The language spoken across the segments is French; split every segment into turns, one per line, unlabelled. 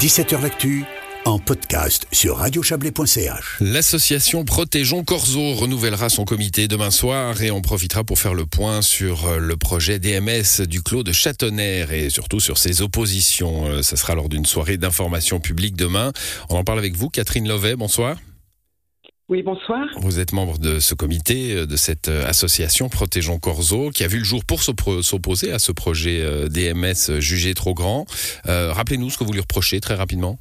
17h L'actu en podcast sur radiochablais.ch.
L'association Protégeons Corzo renouvellera son comité demain soir et on profitera pour faire le point sur le projet DMS du Clos de Châtonnerre et surtout sur ses oppositions. Ça sera lors d'une soirée d'information publique demain. On en parle avec vous, Catherine Lovet. Bonsoir.
Oui, bonsoir.
Vous êtes membre de ce comité, de cette association Protégeons Corzo, qui a vu le jour pour s'opposer à ce projet DMS jugé trop grand. Euh, Rappelez-nous ce que vous lui reprochez très rapidement.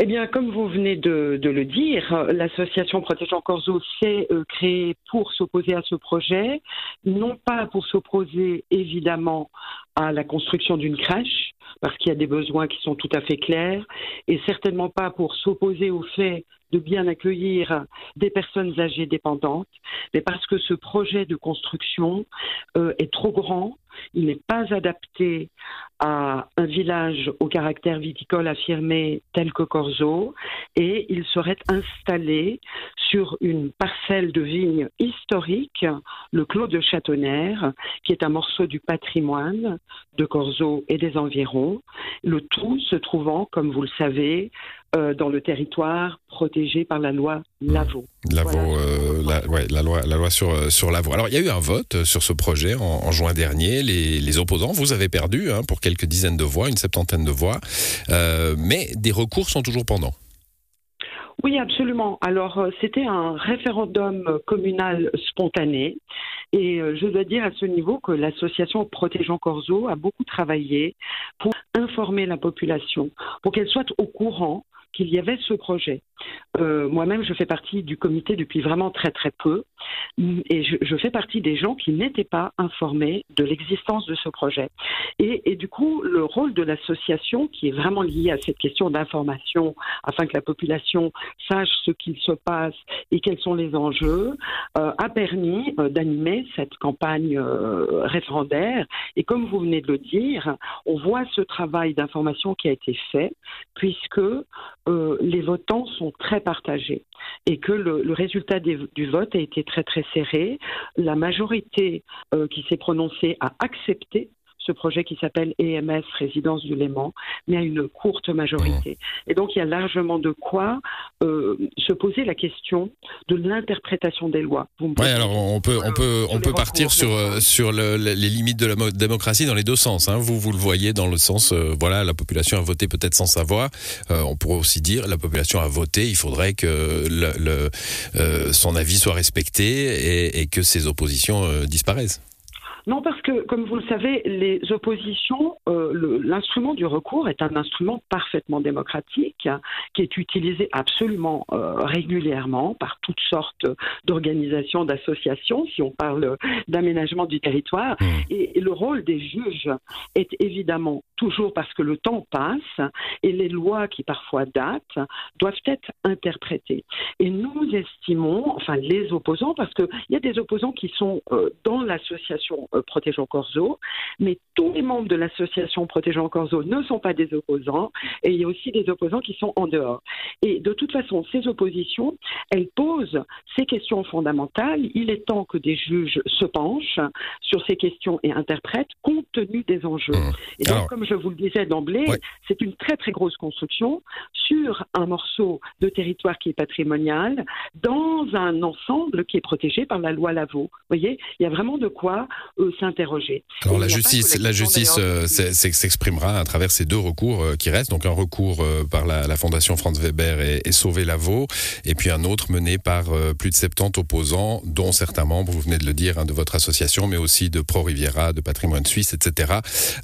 Eh bien, comme vous venez de, de le dire, l'association Protégeons Corzo s'est euh, créée pour s'opposer à ce projet, non pas pour s'opposer évidemment à la construction d'une crèche, parce qu'il y a des besoins qui sont tout à fait clairs, et certainement pas pour s'opposer au fait de bien accueillir des personnes âgées dépendantes, mais parce que ce projet de construction euh, est trop grand, il n'est pas adapté à un village au caractère viticole affirmé tel que Corzo, et il serait installé sur une parcelle de vigne historique, le Clos de Châtonnerre, qui est un morceau du patrimoine de Corzo et des environs, le tout se trouvant, comme vous le savez, euh, dans le territoire protégé par la loi Lavaux.
Lavaux, euh, la, ouais, la, loi, la loi sur, euh, sur Lavaux. Alors, il y a eu un vote sur ce projet en, en juin dernier. Les, les, opposants, vous avez perdu hein, pour quelques dizaines de voix, une septantaine de voix, euh, mais des recours sont toujours pendants.
Oui, absolument. Alors, c'était un référendum communal spontané. Et je dois dire à ce niveau que l'association Protégeant Corzo a beaucoup travaillé pour informer la population, pour qu'elle soit au courant qu'il y avait ce projet. Euh, Moi-même, je fais partie du comité depuis vraiment très très peu, et je, fais partie des gens qui n'étaient pas informés de l'existence de ce projet. Et, du coup, le rôle de l'association, qui est vraiment lié à cette question d'information, afin que la population sache ce qu'il se passe et quels sont les enjeux, euh, a permis euh, d'animer cette campagne référendaire. Et comme vous venez de le dire, on voit ce travail d'information qui a été fait, puisque les votants sont très partagés et que le, résultat du vote a été très très serré. La majorité euh, qui s'est prononcée a accepté ce projet qui s'appelle EMS Résidence du Léman, mais à une courte majorité. Et donc il y a largement de quoi euh, se poser la question de l'interprétation des lois.
Oui, alors on peut on peut on peut partir sur euh, sur le, les limites de la démocratie dans les deux sens. Hein. Vous vous le voyez dans le sens euh, voilà la population a voté peut-être sans savoir. Euh, on pourrait aussi dire la population a voté. Il faudrait que le, le son avis soit respecté et, et que ses oppositions disparaissent.
Non, parce que, comme vous le savez, les oppositions, euh, l'instrument du recours est un instrument parfaitement démocratique hein, qui est utilisé absolument euh, régulièrement par toutes sortes d'organisations, d'associations, si on parle d'aménagement du territoire. Mmh. Et, et, le rôle des juges est évidemment toujours parce que le temps passe et les lois qui parfois datent doivent être interprétées. Et nous estimons, enfin les opposants, parce qu'il y a des opposants qui sont euh, dans l'association Protégeons Corzo, mais tous les membres de l'association Protégeons Corzo ne sont pas des opposants, et il y a aussi des opposants qui sont en dehors. Et de toute façon, ces oppositions, elles posent ces questions fondamentales. Il est temps que des juges se penchent sur ces questions et interprètent compte tenu des enjeux. Mmh. Et donc, Alors, comme je vous le disais d'emblée, ouais. c'est une très très grosse construction sur un morceau de territoire qui est patrimonial, dans un ensemble qui est protégé par la loi Lavaux. Vous voyez, il y a vraiment de quoi euh, s'interroger.
Alors la justice, la justice euh, s'exprimera à travers ces deux recours euh, qui restent. Donc un recours par la, la, Fondation Franz Weber et, et Sauver Lavaux, et puis un autre mené par plus de 70 opposants, dont certains membres, vous venez de le dire, hein, de votre association, mais aussi de Pro Riviera, de Patrimoine Suisse, etc.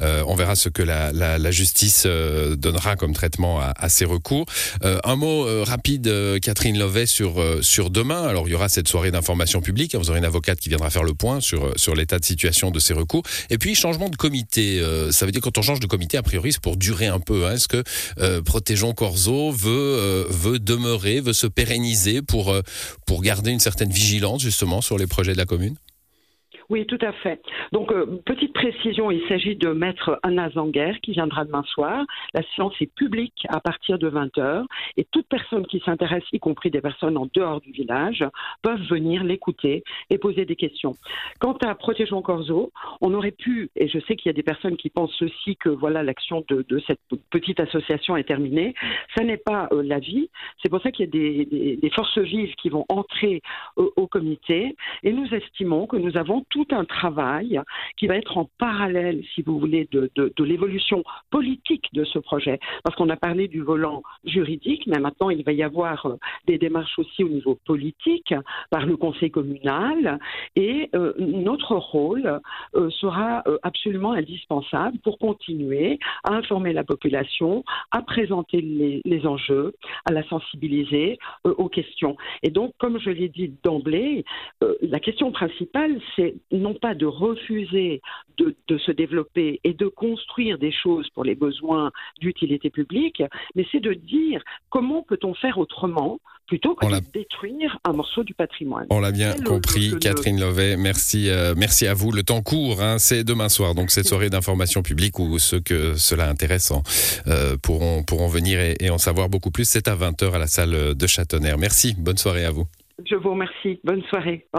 on verra ce que la, la, la justice donnera comme traitement à, à ces recours. un mot rapide, Catherine Lovet, sur, sur demain. Alors il y aura cette soirée d'information publique. Vous aurez une avocate qui viendra faire le point sur, sur l'état de situation de ces recours. Et puis, changement de comité. Euh, ça veut dire quand on change de comité, a priori, c'est pour durer un peu. Hein. Est-ce que euh, Protégeons Corzo veut, euh, veut demeurer, veut se pérenniser pour, pour garder une certaine vigilance, justement, sur les projets de la commune?
Oui, tout à fait. Donc, euh, petite précision, il s'agit de Maître Anna Zanger qui viendra demain soir. La séance est publique à partir de 20h et toute personne qui s'intéresse, y compris des personnes en dehors du village, peuvent venir l'écouter et poser des questions. Quant à Protégeons Corzo, on aurait pu, et je sais qu'il y a des personnes qui pensent aussi que voilà l'action de, cette petite association est terminée. Ça n'est pas euh, la vie. C'est pour ça qu'il y a des, forces vives qui vont entrer au comité et nous estimons que nous avons tout un travail qui va être en parallèle, si vous voulez, de, l'évolution politique de ce projet. Parce qu'on a parlé du volant juridique, mais maintenant il va y avoir euh, des démarches aussi au niveau politique par le conseil communal. Et euh, notre rôle euh, sera absolument indispensable pour continuer à informer la population, à présenter les enjeux, à la sensibiliser aux questions. Et donc, comme je l'ai dit d'emblée, la question principale, c'est non pas de refuser de, se développer et de construire des choses pour les besoins d'utilité publique, mais c'est de dire comment peut-on faire autrement plutôt que de détruire un morceau du patrimoine.
On l'a bien compris, Catherine Lovet. Merci, euh, merci à vous. Le temps court, hein, c'est demain soir, donc cette soirée d'information publique où ceux que cela intéresse euh, pourront, pourront venir et, et en savoir beaucoup plus. C'est à 20h à la salle de Châtonnerre. Merci, bonne soirée à vous.
Je vous remercie. Bonne soirée.